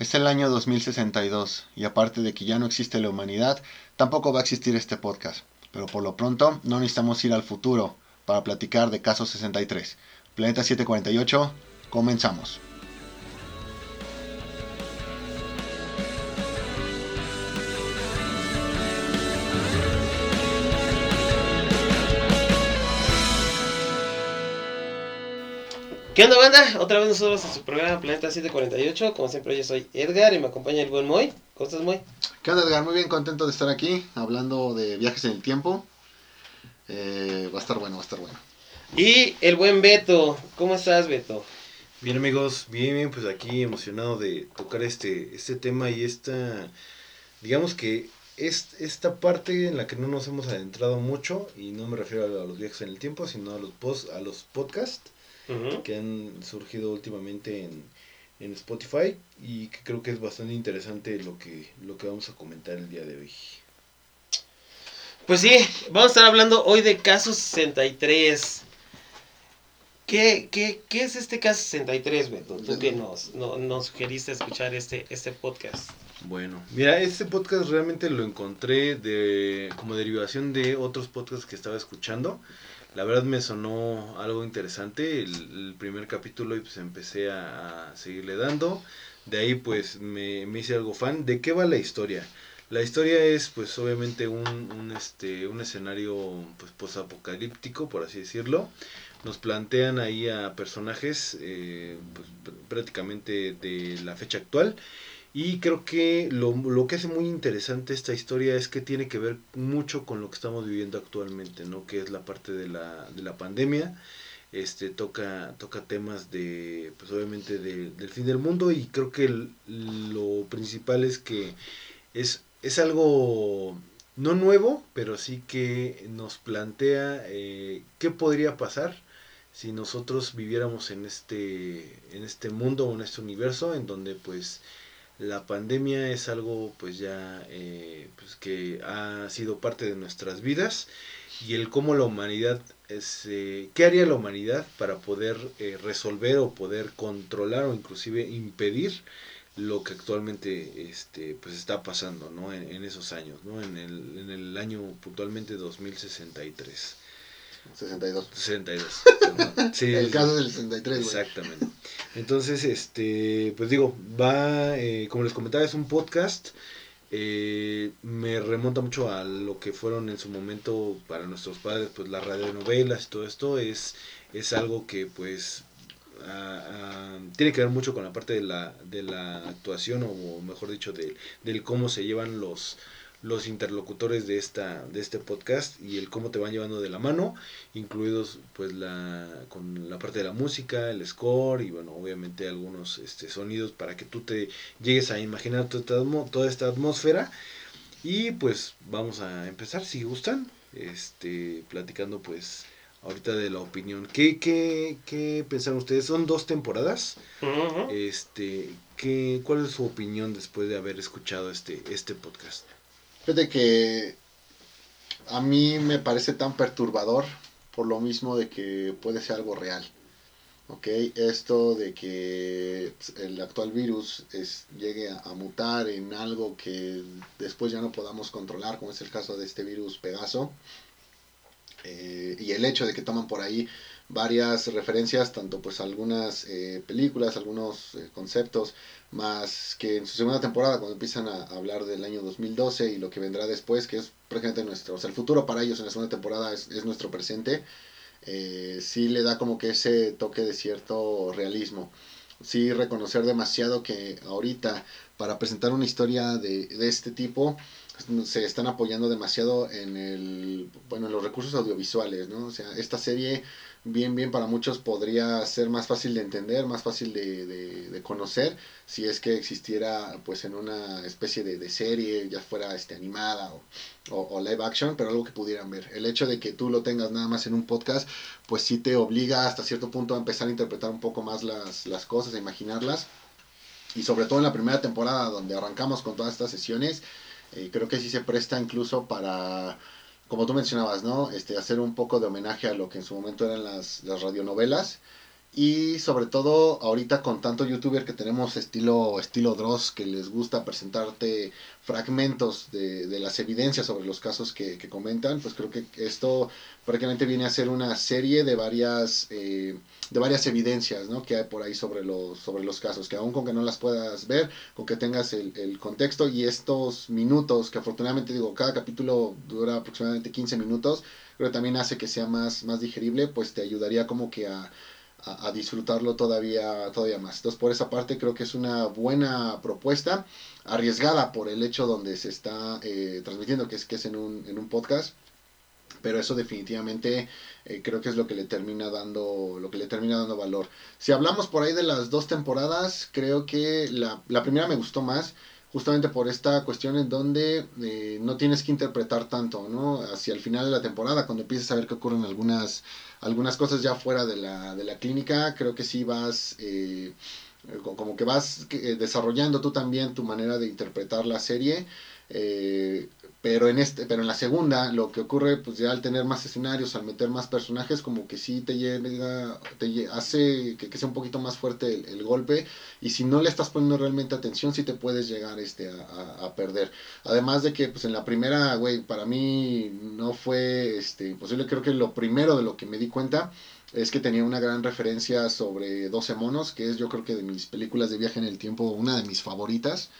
Es el año 2062 y aparte de que ya no existe la humanidad, tampoco va a existir este podcast. Pero por lo pronto no necesitamos ir al futuro para platicar de Caso 63. Planeta 748, comenzamos. ¿Qué onda, banda? Otra vez nosotros en su programa Planeta 748. Como siempre, yo soy Edgar y me acompaña el buen Moy. ¿Cómo estás, Moy? ¿Qué onda, Edgar? Muy bien, contento de estar aquí hablando de viajes en el tiempo. Eh, va a estar bueno, va a estar bueno. Y el buen Beto. ¿Cómo estás, Beto? Bien, amigos, bien, bien, pues aquí emocionado de tocar este, este tema y esta, digamos que es esta parte en la que no nos hemos adentrado mucho, y no me refiero a los viajes en el tiempo, sino a los, post, a los podcasts Que han surgido últimamente en, en Spotify y que creo que es bastante interesante lo que, lo que vamos a comentar el día de hoy. Pues sí, vamos a estar hablando hoy de caso 63. ¿Qué, qué, qué es este caso 63, Beto? Tú que nos, no- nos sugeriste escuchar este, este podcast. Bueno, mira, este podcast realmente lo encontré de como derivación de otros podcasts que estaba escuchando. La verdad me sonó algo interesante el, primer capítulo y pues empecé a, seguirle dando. De ahí pues me, me hice algo fan. ¿De qué va la historia? La historia es pues obviamente un, un, este, un escenario pues posapocalíptico, por así decirlo. Nos plantean ahí a personajes eh, pues, pr- prácticamente de la fecha actual. Y creo que lo, lo que hace muy interesante esta historia es que tiene que ver mucho con lo que estamos viviendo actualmente, ¿no? Que es la parte de la, de la pandemia. Este toca, toca temas de, pues obviamente de- del fin del mundo. Y creo que lo principal es que es, es algo no nuevo, pero sí que nos plantea eh, qué podría pasar si nosotros viviéramos en este, en este mundo o en este universo en donde pues la pandemia es algo pues ya eh, pues que ha sido parte de nuestras vidas y el cómo la humanidad es, eh, qué haría la humanidad para poder eh, resolver o poder controlar o inclusive impedir lo que actualmente este pues está pasando no en, en esos años no en el, en el año puntualmente 2063 62. 62 perdón. Sí, el caso del 63, güey. Exactamente. Entonces, este, pues digo, va, eh, como les comentaba, es un podcast. eh, me remonta mucho a lo que fueron en su momento para nuestros padres, pues las radionovelas y todo esto es, es algo que pues ah, ah, tiene que ver mucho con la parte de la, de la actuación o mejor dicho de, del cómo se llevan los los interlocutores de esta de este podcast y el cómo te van llevando de la mano incluidos pues la con la parte de la música el score y bueno obviamente algunos este sonidos para que tú te llegues a imaginar toda esta, toda esta atmósfera. Y pues vamos a empezar si gustan este platicando pues ahorita de la opinión. Qué qué qué pensaron ustedes son dos temporadas. Este qué cuál es su opinión después de haber escuchado este este podcast Fíjate que a mí me parece tan perturbador por lo mismo de que puede ser algo real. ¿Ok? Esto de que pues, el actual virus es, llegue a, mutar en algo que después ya no podamos controlar, como es el caso de este virus Pegaso. Eh, y el hecho de que toman por ahí varias referencias, tanto pues algunas eh, películas, algunos eh, conceptos, más que en su segunda temporada cuando empiezan a hablar del año 2012 y lo que vendrá después, que es prácticamente nuestro, o sea, el futuro para ellos en la segunda temporada es, es nuestro presente, eh, sí le da como que ese toque de cierto realismo. Sí reconocer demasiado que ahorita para presentar una historia de, de este tipo se están apoyando demasiado en el bueno en los recursos audiovisuales no o sea esta serie bien bien para muchos podría ser más fácil de entender más fácil de, de, conocer si es que existiera pues en una especie de, serie ya fuera este animada o, o, o live action pero algo que pudieran ver. El hecho de que tú lo tengas nada más en un podcast pues sí te obliga hasta cierto punto a empezar a interpretar un poco más las, las cosas a imaginarlas. Y sobre todo en la primera temporada donde arrancamos con todas estas sesiones eh, creo que sí se presta incluso para, como tú mencionabas, ¿no? Este, hacer un poco de homenaje a lo que en su momento eran las, las radionovelas Y sobre todo ahorita con tanto youtuber que tenemos estilo, estilo Dross que les gusta presentarte fragmentos de, de las evidencias sobre los casos que, comentan, pues creo que esto prácticamente viene a ser una serie de varias, eh, de varias evidencias ¿no? que hay por ahí sobre los, sobre los casos, que aún con que no las puedas ver, con que tengas el, el contexto y estos minutos, que afortunadamente digo, cada capítulo dura aproximadamente 15 minutos, pero también hace que sea más, más digerible, pues te ayudaría como que a a, disfrutarlo todavía, todavía más. Entonces, por esa parte, creo que es una buena propuesta, arriesgada por el hecho donde se está eh, transmitiendo, que es, que es en, un, en un podcast. Pero eso definitivamente eh, creo que es lo que le termina dando lo que le termina dando valor. Si hablamos por ahí de las dos temporadas, creo que la, la primera me gustó más justamente por esta cuestión en donde eh, no tienes que interpretar tanto, ¿no? Hacia el final de la temporada, cuando empiezas a ver que ocurren algunas, algunas cosas ya fuera de la, de la clínica, creo que sí vas, eh, como que vas eh, desarrollando tú también tu manera de interpretar la serie. Eh, pero en este pero en la segunda lo que ocurre pues ya al tener más escenarios al meter más personajes como que sí te llega te hace que, sea un poquito más fuerte el, golpe y si no le estás poniendo realmente atención sí te puedes llegar este a, a, perder. Además de que pues en la primera güey para mí no fue este imposible. Creo que lo primero de lo que me di cuenta es que tenía una gran referencia sobre 12 monos que es yo creo que de mis películas de viaje en el tiempo una de mis favoritas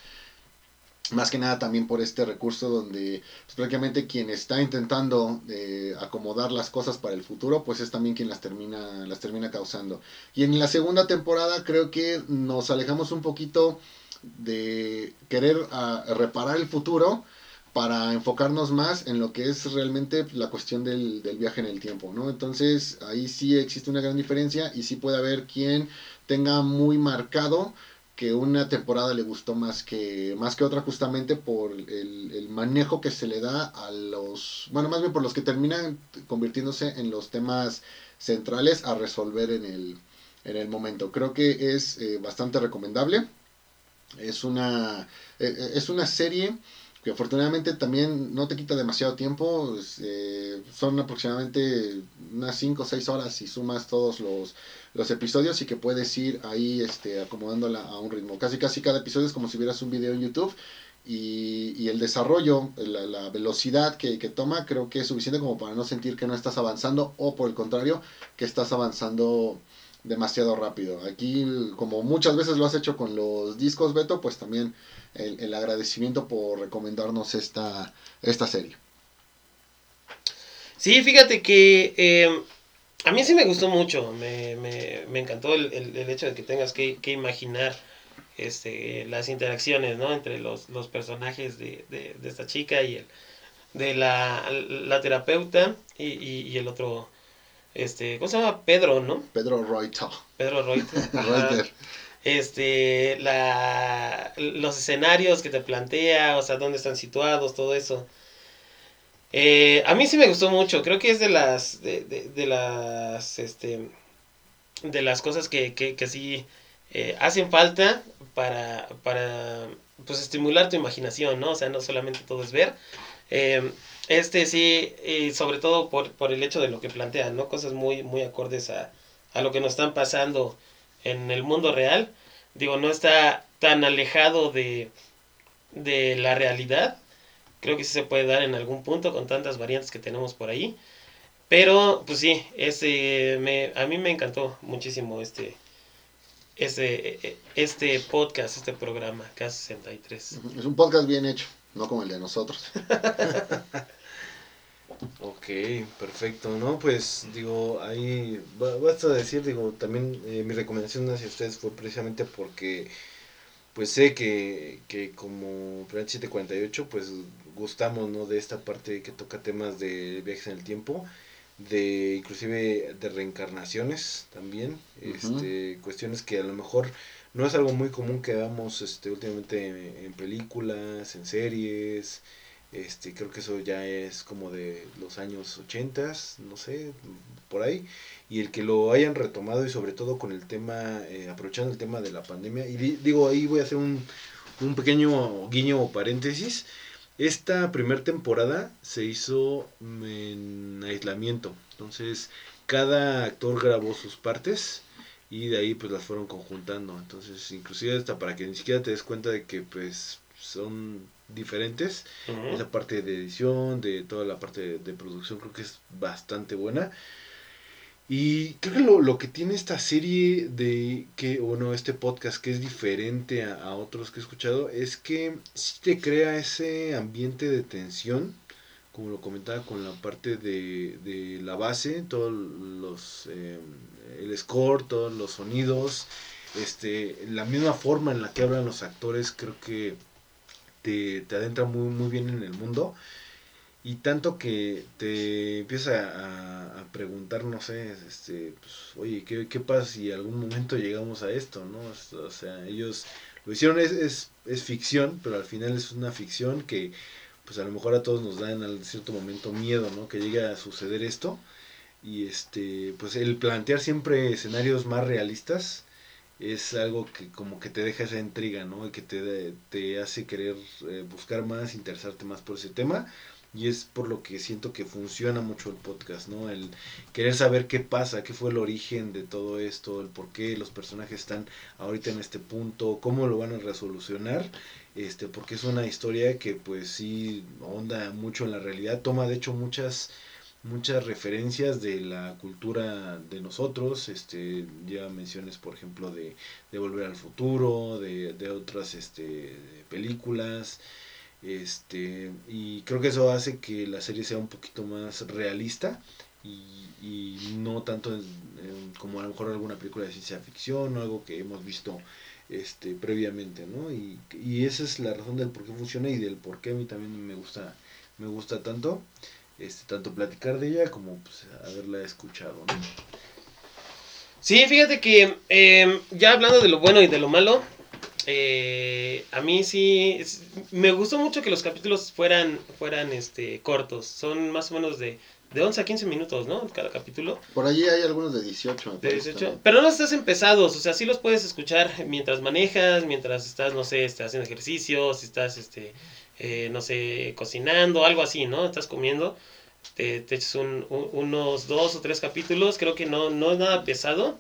más que nada también por este recurso donde pues, prácticamente quien está intentando eh, acomodar las cosas para el futuro pues es también quien las termina las termina causando y en la segunda temporada creo que nos alejamos un poquito de querer ah, reparar el futuro para enfocarnos más en lo que es realmente la cuestión del, del viaje en el tiempo, ¿no? Entonces ahí sí existe una gran diferencia y sí puede haber quien tenga muy marcado que una temporada le gustó más que, más que otra justamente por el, manejo que se le da a los, bueno, más bien por los que terminan convirtiéndose en los temas centrales a resolver en el, en el momento. Creo que es eh, bastante recomendable. Es una, eh, eh, es una serie que afortunadamente también no te quita demasiado tiempo, eh, son aproximadamente unas 5 o 6 horas si sumas todos los, los, episodios y que puedes ir ahí este, acomodándola a un ritmo. Casi casi cada episodio es como si vieras un video en YouTube y, y el desarrollo, la, la velocidad que, que, toma creo que es suficiente como para no sentir que no estás avanzando o por el contrario que estás avanzando demasiado rápido. Aquí, como muchas veces lo has hecho con los discos Beto, pues también el, agradecimiento por recomendarnos esta, esta serie. Sí, fíjate que eh, a mí sí me gustó mucho, me, me, me encantó el, el, hecho de que tengas que, que, imaginar este, las interacciones ¿no? entre los, los personajes de, de, de, esta chica y el, de la, la terapeuta y, y, y, el otro, este, ¿cómo se llama? Pedro, ¿no? Pedro Reuter. Pedro Reuter. este, la, los escenarios que te plantea, o sea, dónde están situados, todo eso. Eh, a mí sí me gustó mucho, creo que es de las, de, de, de las, este, de las cosas que, que, que sí eh, hacen falta para, para, pues, estimular tu imaginación, ¿no? O sea, no solamente todo es ver. Eh, este sí, y sobre todo por, por el hecho de lo que plantean, ¿no? Cosas muy, muy acordes a, a lo que nos están pasando en el mundo real, digo, no está tan alejado de, de la realidad. Creo que sí se puede dar en algún punto con tantas variantes que tenemos por ahí. Pero, pues sí, este, me, a mí me encantó muchísimo este, este, este podcast, este programa, K63. Es un podcast bien hecho, no como el de nosotros. Ok, perfecto, ¿no? Pues digo, ahí basta decir, digo, también eh, mi recomendación hacia ustedes fue precisamente porque pues sé que, que como Plan 748 pues gustamos, ¿no? De esta parte que toca temas de viajes en el tiempo, de inclusive de reencarnaciones también, este, cuestiones que a lo mejor no es algo muy común que veamos este, últimamente en películas, en series, este, creo que eso ya es como de los años 80, no sé, por ahí. Y el que lo hayan retomado y sobre todo con el tema, eh, aprovechando el tema de la pandemia. Y digo, ahí voy a hacer un, un pequeño guiño o paréntesis. Esta primera temporada se hizo en aislamiento. Entonces, cada actor grabó sus partes y de ahí pues las fueron conjuntando. Entonces, inclusive hasta para que ni siquiera te des cuenta de que pues son diferentes. Esa parte de edición, de toda la parte de, producción, creo que es bastante buena. Y creo que lo, que tiene esta serie de que, bueno, este podcast que es diferente a, otros que he escuchado, es que sí te crea ese ambiente de tensión, como lo comentaba con la parte de, de la base, todos los, eh, el score, todos los sonidos, este, la misma forma en la que hablan los actores, creo que te, te adentra muy, muy bien en el mundo. Y tanto que te empieza a, a, preguntar, no sé, este, pues, oye, ¿qué, ¿qué, pasa si algún momento llegamos a esto, no? O sea, ellos lo hicieron, es, es, es, ficción, pero al final es una ficción que, pues a lo mejor a todos nos da en cierto momento miedo, ¿no? Que llegue a suceder esto. Y este, pues el plantear siempre escenarios más realistas, es algo que como que te deja esa intriga, ¿no? Y que te, te hace querer eh, buscar más, interesarte más por ese tema. Y es por lo que siento que funciona mucho el podcast, ¿no? El querer saber qué pasa, qué fue el origen de todo esto, el por qué los personajes están ahorita en este punto, cómo lo van a resolucionar, este, porque es una historia que pues sí onda mucho en la realidad, toma de hecho muchas muchas referencias de la cultura de nosotros, este, ya menciones por ejemplo de, de Volver al Futuro, de, de otras este, películas, este, y creo que eso hace que la serie sea un poquito más realista y, y no tanto como a lo mejor alguna película de ciencia ficción o algo que hemos visto este, previamente, ¿no? Y, y esa es la razón del por qué funciona y del por qué a mí también me gusta, me gusta tanto este, tanto platicar de ella como pues, haberla escuchado. ¿no? Sí, fíjate que em, ya hablando de lo bueno y de lo malo, eh, a mí sí me gustó mucho que los capítulos fueran, fueran este, cortos. Son más o menos de, de 11 a 15 minutos, ¿no? Cada capítulo. Por allí hay algunos de 18. De 18. Pero no estás empezados, o sea, sí los puedes escuchar mientras manejas, mientras estás, no sé, estás haciendo ejercicio, si estás, este, eh, no sé, cocinando, algo así, ¿no? Estás comiendo, te, te echas unos dos o tres capítulos, creo que no, no es nada pesado.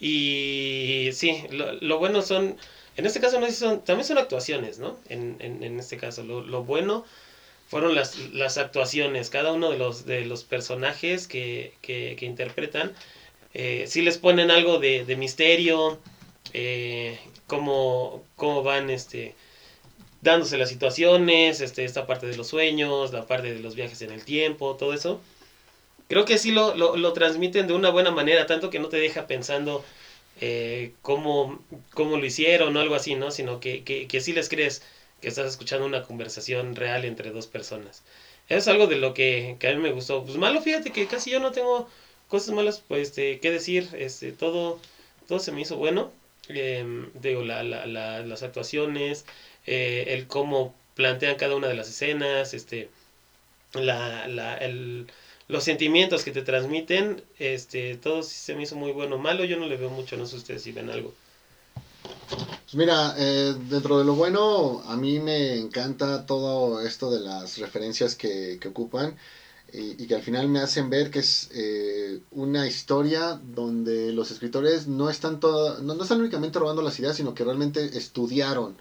Y sí, lo, lo bueno son, en este caso no son, también son actuaciones, ¿no? En, en, en este caso, lo, lo, bueno fueron las, las actuaciones, cada uno de los, de los personajes que, que, que interpretan, eh, sí les ponen algo de, de misterio, eh, cómo, cómo van, este, dándose las situaciones, este, esta parte de los sueños, la parte de los viajes en el tiempo, todo eso. Creo que sí lo, lo, lo transmiten de una buena manera, tanto que no te deja pensando eh, cómo, cómo, lo hicieron o algo así, ¿no? Sino que, que, que sí les crees que estás escuchando una conversación real entre dos personas. Eso es algo de lo que, que a mí me gustó. Pues malo, fíjate que casi yo no tengo cosas malas pues, este, que decir. Este, todo, todo se me hizo bueno. Eh, digo, la, la, la, las actuaciones, eh, el cómo plantean cada una de las escenas, este, la, la, el, los sentimientos que te transmiten, este, todo se me hizo muy bueno. Malo yo no le veo mucho, no sé ustedes si ven algo. Pues mira, eh, dentro de lo bueno, a mí me encanta todo esto de las referencias que, que ocupan y, que al final me hacen ver que es eh, una historia donde los escritores no están, todo, no, no están únicamente robando las ideas, sino que realmente estudiaron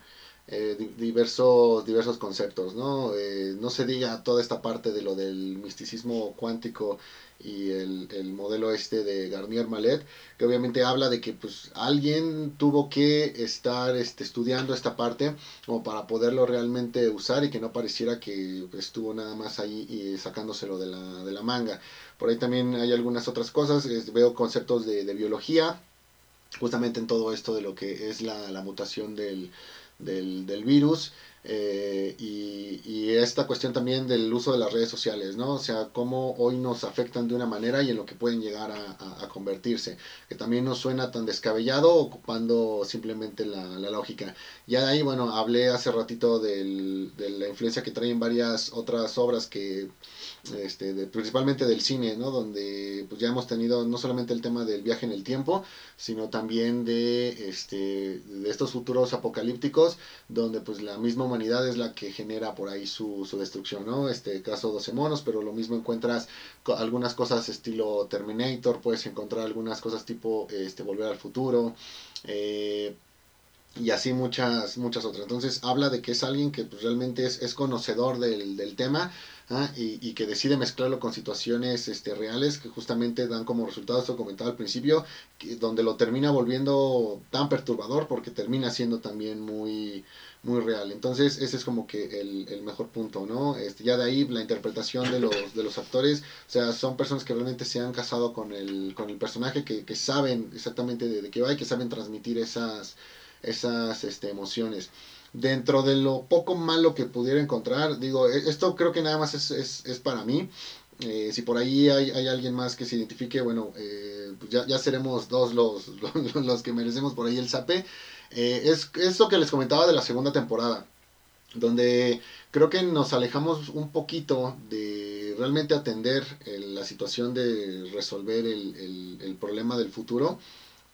eh, diversos, diversos conceptos, ¿no? Eh, no se diga toda esta parte de lo del misticismo cuántico y el, el, modelo este de Garnier Mallet, que obviamente habla de que pues alguien tuvo que estar este, estudiando esta parte como para poderlo realmente usar y que no pareciera que estuvo nada más ahí y sacándoselo de la, de la manga. Por ahí también hay algunas otras cosas, veo conceptos de, de biología, justamente en todo esto de lo que es la, la mutación del, del, del virus eh, y, y, esta cuestión también del uso de las redes sociales, ¿no? O sea, cómo hoy nos afectan de una manera y en lo que pueden llegar a, a, a convertirse, que también no suena tan descabellado ocupando simplemente la, la, lógica. Ya de ahí, bueno, hablé hace ratito del, de la influencia que traen varias otras obras que, este, de, principalmente del cine, ¿no? Donde pues ya hemos tenido no solamente el tema del viaje en el tiempo, sino también de, este, de estos futuros apocalípticos donde pues la misma humanidad es la que genera por ahí su, su destrucción, ¿no? Este caso 12 monos, pero lo mismo encuentras algunas cosas estilo Terminator, puedes encontrar algunas cosas tipo este Volver al Futuro, eh, y así muchas, muchas otras. Entonces habla de que es alguien que pues, realmente es, es conocedor del, del tema ¿ah? y, y, que decide mezclarlo con situaciones este, reales que justamente dan como resultado, esto comentaba al principio, donde lo termina volviendo tan perturbador porque termina siendo también muy, muy real. Entonces ese es como que el, el mejor punto, ¿no? Este, ya de ahí la interpretación de los, de los actores, o sea, son personas que realmente se han casado con el, con el personaje, que, que saben exactamente de, de qué va y que saben transmitir esas esas este, emociones. Dentro de lo poco malo que pudiera encontrar, digo, e, esto creo que nada más es, es, es para mí. Eh, si por ahí hay, hay, alguien más que se identifique, bueno, eh, pues ya, ya, seremos dos los, los, los, que merecemos por ahí el zape. Eh, es, es lo que les comentaba de la segunda temporada, donde creo que nos alejamos un poquito de realmente atender el, la situación de resolver el, el, el problema del futuro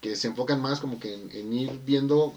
que se enfocan más como que en, en ir viendo,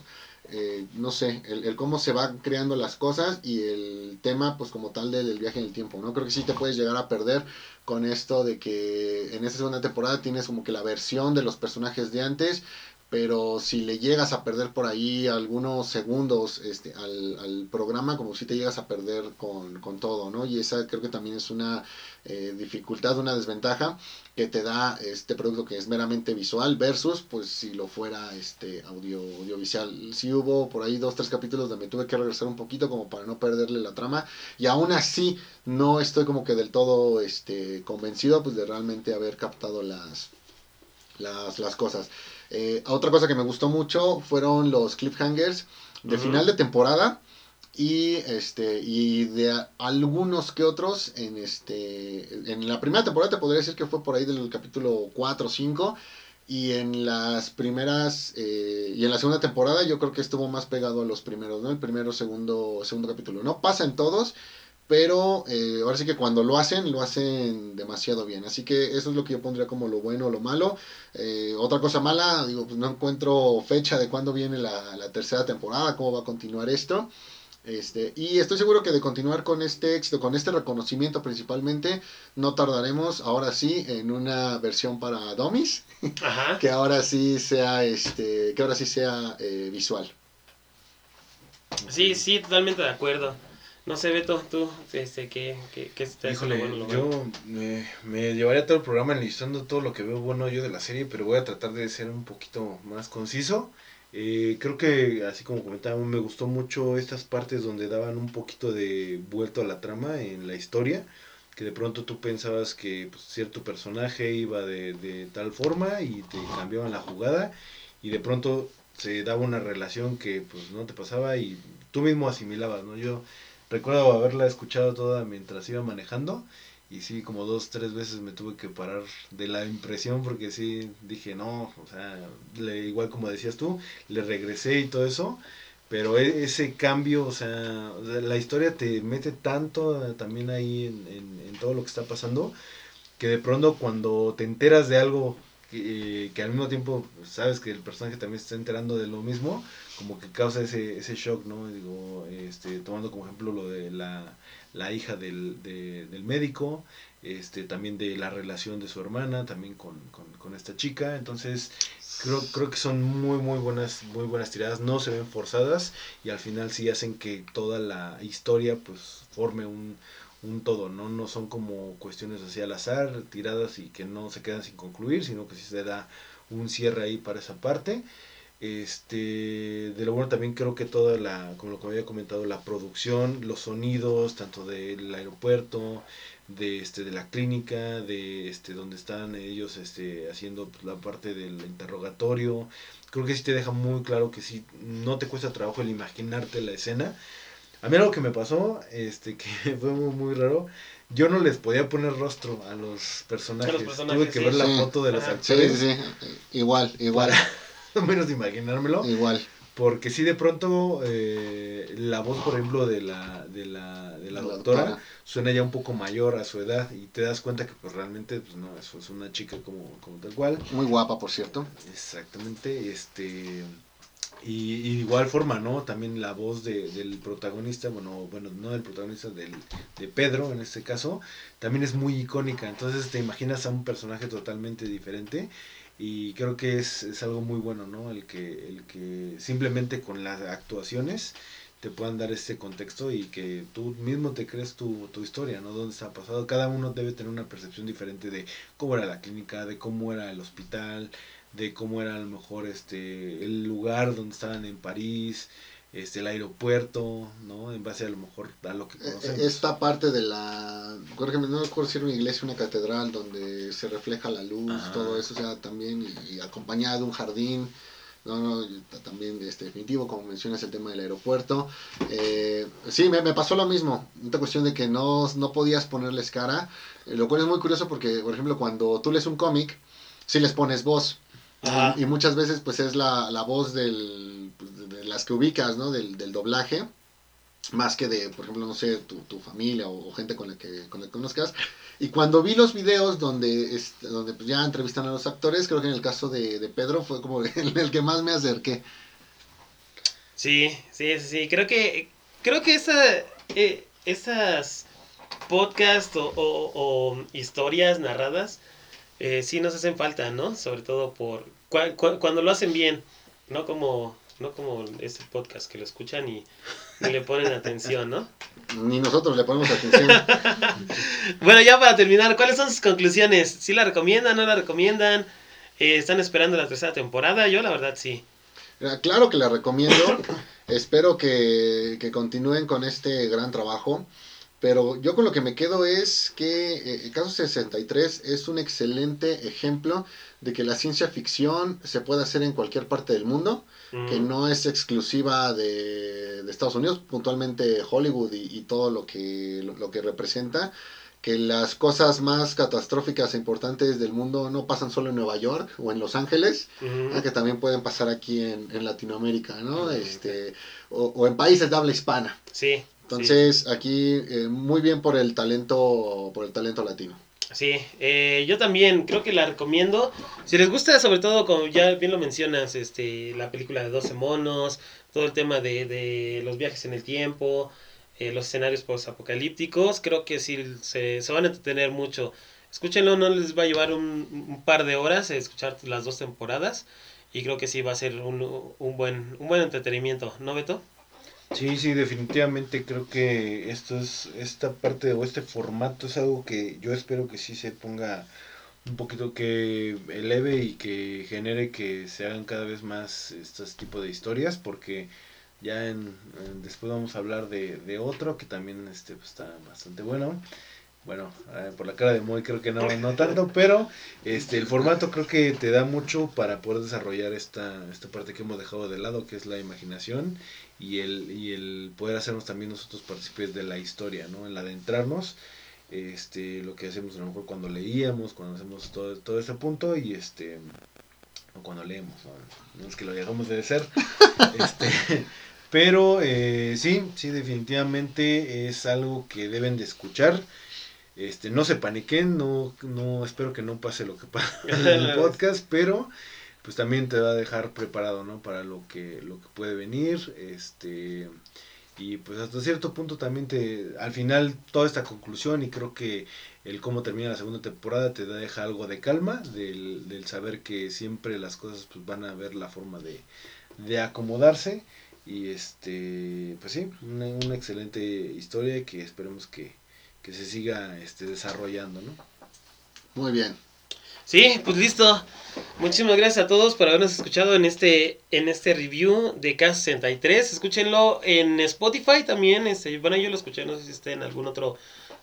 eh, no sé, el, cómo se van creando las cosas y el tema pues como tal del, del, viaje en el tiempo, ¿no? Creo que sí te puedes llegar a perder con esto de que en esta segunda temporada tienes como que la versión de los personajes de antes, pero si le llegas a perder por ahí algunos segundos este, al, al programa, como si te llegas a perder con, con, todo, ¿no? Y esa creo que también es una eh, dificultad, una desventaja que te da este producto que es meramente visual versus, pues, si lo fuera este audio, audiovisual. Sí hubo por ahí dos, tres capítulos donde me tuve que regresar un poquito como para no perderle la trama, y aún así no estoy como que del todo este, convencido, pues, de realmente haber captado las, las, las cosas. Eh, otra cosa que me gustó mucho fueron los cliffhangers de uh -huh. final de temporada y este y de a, algunos que otros en este en la primera temporada te podría decir que fue por ahí del capítulo 4 o 5 y en las primeras eh, y en la segunda temporada yo creo que estuvo más pegado a los primeros no el primero segundo segundo capítulo no pasa en todos pero eh, ahora sí que cuando lo hacen, lo hacen demasiado bien. Así que eso es lo que yo pondría como lo bueno o lo malo. Eh, otra cosa mala, digo, pues no encuentro fecha de cuándo viene la, la, tercera temporada, cómo va a continuar esto. Este, y estoy seguro que de continuar con este éxito, con este reconocimiento principalmente, no tardaremos ahora sí en una versión para Domis, Ajá. que ahora sí sea, este, que ahora sí sea eh, visual. Sí, sí, totalmente de acuerdo. No sé, Beto, tú, este, ¿qué, qué, qué está Híjole, bueno, lo yo bueno? me, me, llevaría todo el programa enlistando todo lo que veo bueno yo de la serie, pero voy a tratar de ser un poquito más conciso. Eh, creo que, así como comentaba, me gustó mucho estas partes donde daban un poquito de vuelto a la trama en la historia, que de pronto tú pensabas que pues, cierto personaje iba de, de tal forma y te cambiaban la jugada, y de pronto se daba una relación que pues no te pasaba y tú mismo asimilabas, ¿no? Yo recuerdo haberla escuchado toda mientras iba manejando y sí, como dos, tres veces me tuve que parar de la impresión porque sí, dije, no, o sea, le, igual como decías tú, le regresé y todo eso, pero e, ese cambio, o sea, la historia te mete tanto también ahí en, en todo lo que está pasando, que de pronto cuando te enteras de algo que, que, al mismo tiempo sabes que el personaje también se está enterando de lo mismo, como que causa ese, ese shock, ¿no? Digo, este, tomando como ejemplo lo de la, la hija del, de, del médico, este, también de la relación de su hermana, también con, con, con, esta chica, entonces creo, creo que son muy, muy buenas, muy buenas tiradas, no se ven forzadas y al final sí hacen que toda la historia pues forme un, un todo, ¿no? No son como cuestiones así al azar, tiradas y que no se quedan sin concluir, sino que sí se da un cierre ahí para esa parte. Este, de lo bueno también creo que toda la, como lo que había comentado, la producción, los sonidos, tanto del aeropuerto, de este, de la clínica, de este, donde están ellos este, haciendo pues, la parte del interrogatorio, creo que sí te deja muy claro que sí, no te cuesta trabajo el imaginarte la escena, a mí algo que me pasó, este, que fue muy, muy raro, yo no les podía poner rostro a los personajes. Los personajes Tuve que sí. ver la sí. foto de los Ajá. actores. Sí, sí, igual, igual. Para menos imaginármelo. Igual. Porque sí, de pronto, eh, la voz, por ejemplo, de la, de la, de la, la doctora, doctora, suena ya un poco mayor a su edad y te das cuenta que pues realmente, pues no, eso es una chica como, como tal cual. Muy guapa, por cierto. Exactamente, este... Y, igual forma, ¿no? También la voz de, del protagonista, bueno, bueno, no del protagonista, del, de Pedro en este caso, también es muy icónica. Entonces te imaginas a un personaje totalmente diferente y creo que es, es algo muy bueno, ¿no? El que, el que simplemente con las actuaciones te puedan dar este contexto y que tú mismo te crees tu, tu historia, ¿no? Dónde está pasado. Cada uno debe tener una percepción diferente de cómo era la clínica, de cómo era el hospital, de cómo era a lo mejor este el lugar donde estaban en París, este el aeropuerto, ¿no? En base a lo mejor a lo que eh, conocemos. Esta parte de la, no recuerdo si era una iglesia, una catedral donde se refleja la luz, todo eso, o sea, también y, acompañado de un jardín. No, no, también este, definitivo, como mencionas el tema del aeropuerto. Eh, sí, me, me, pasó lo mismo. Esta cuestión de que no, no podías ponerles cara. Eh, lo cual es muy curioso porque, por ejemplo, cuando tú lees un cómic, sí les pones voz. Y, muchas veces pues es la, la voz del, pues, de las que ubicas, ¿no? Del, del, doblaje, más que de, por ejemplo, no sé, tu, tu familia o, gente con la, que, con la que conozcas. Y cuando vi los videos donde, este, donde pues, ya entrevistan a los actores, creo que en el caso de, de Pedro fue como el, el, que más me acerqué. Sí, sí, sí, creo que, creo que esa, eh, esas podcasts o, o, o historias narradas eh, sí nos hacen falta, ¿no? Sobre todo por cuando lo hacen bien, no como no como este podcast que lo escuchan y, le ponen atención, ¿no? Ni nosotros le ponemos atención. bueno, ya para terminar, ¿cuáles son sus conclusiones? ¿Sí la recomiendan, no la recomiendan? Eh, ¿Están esperando la tercera temporada? Yo la verdad sí. Claro que la recomiendo. Espero que, que continúen con este gran trabajo. Pero yo con lo que me quedo es que eh, el caso 63 es un excelente ejemplo de que la ciencia ficción se puede hacer en cualquier parte del mundo, que no es exclusiva de, Estados Unidos, puntualmente Hollywood y, todo lo que, lo, que representa, que las cosas más catastróficas e importantes del mundo no pasan solo en Nueva York o en Los Ángeles, que también pueden pasar aquí en, en Latinoamérica, ¿no? este, o, o en países de habla hispana. Sí. Entonces, aquí eh, muy bien por el talento, por el talento latino. Sí, eh, yo también creo que la recomiendo. Si les gusta, sobre todo, como ya bien lo mencionas, este, la película de 12 monos, todo el tema de, de los viajes en el tiempo, eh, los escenarios post-apocalípticos, creo que sí se, se, van a entretener mucho. Escúchenlo, no les va a llevar un, un, par de horas escuchar las dos temporadas y creo que sí va a ser un, un, buen, un buen entretenimiento, ¿no, Beto? Sí, sí, definitivamente creo que esto es, esta parte o este formato es algo que yo espero que sí se ponga un poquito que eleve y que genere que se hagan cada vez más estos tipos de historias porque ya en, después vamos a hablar de, de otro que también este pues, está bastante bueno. Bueno, eh, por la cara de Moy creo que no, no tanto, pero este el formato creo que te da mucho para poder desarrollar esta, esta parte que hemos dejado de lado, que es la imaginación y el, y el poder hacernos también nosotros partícipes de la historia, ¿no? El adentrarnos, este, lo que hacemos a lo mejor cuando leíamos, cuando hacemos todo, todo ese punto y este, o cuando leemos, ¿no? es que lo dejamos de ser, este, pero eh, sí, sí, definitivamente es algo que deben de escuchar. Este, no se paniquen, no, no, espero que no pase lo que pasa en el podcast, pero pues también te va a dejar preparado, ¿no? Para lo que, lo que puede venir, este, y pues hasta cierto punto también te, al final toda esta conclusión y creo que el cómo termina la segunda temporada te deja algo de calma, del, del saber que siempre las cosas pues van a ver la forma de, de acomodarse, y este, pues sí, una, una excelente historia que esperemos que, que se siga este, desarrollando, ¿no? Muy bien. Sí, pues listo. Muchísimas gracias a todos por habernos escuchado en este en este review de K63. Escúchenlo en Spotify también. Este, bueno, yo lo escuché, no sé si está en algún otro,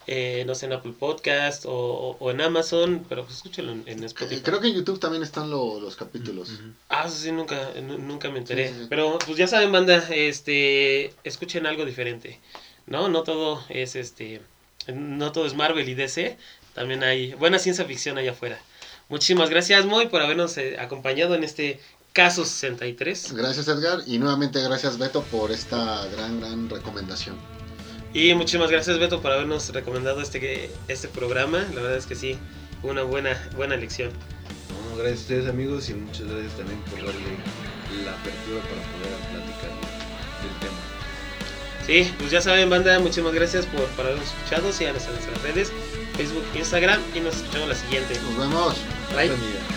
eh, no sé, en Apple Podcast o, o en Amazon, pero pues escúchenlo en, Spotify. Creo que en YouTube también están los capítulos. Ah, sí, nunca, nunca me enteré. Pero pues ya saben, banda, este, escuchen algo diferente. No, no todo es este no todo es Marvel y DC, también hay buena ciencia ficción allá afuera. Muchísimas gracias, Moy, por habernos eh, acompañado en este caso 63. Gracias, Edgar, y nuevamente gracias, Beto, por esta gran, gran recomendación. Y muchísimas gracias, Beto, por habernos recomendado este, este programa. La verdad es que sí, una buena, buena lección. gracias a ustedes, amigos, y muchas gracias también por darle la apertura para poder platicar del tema. Sí, pues ya saben, banda, muchísimas gracias por, por habernos escuchado. Síganos en nuestras redes, Facebook, Instagram y nos escuchamos la siguiente. Nos vemos. 来，你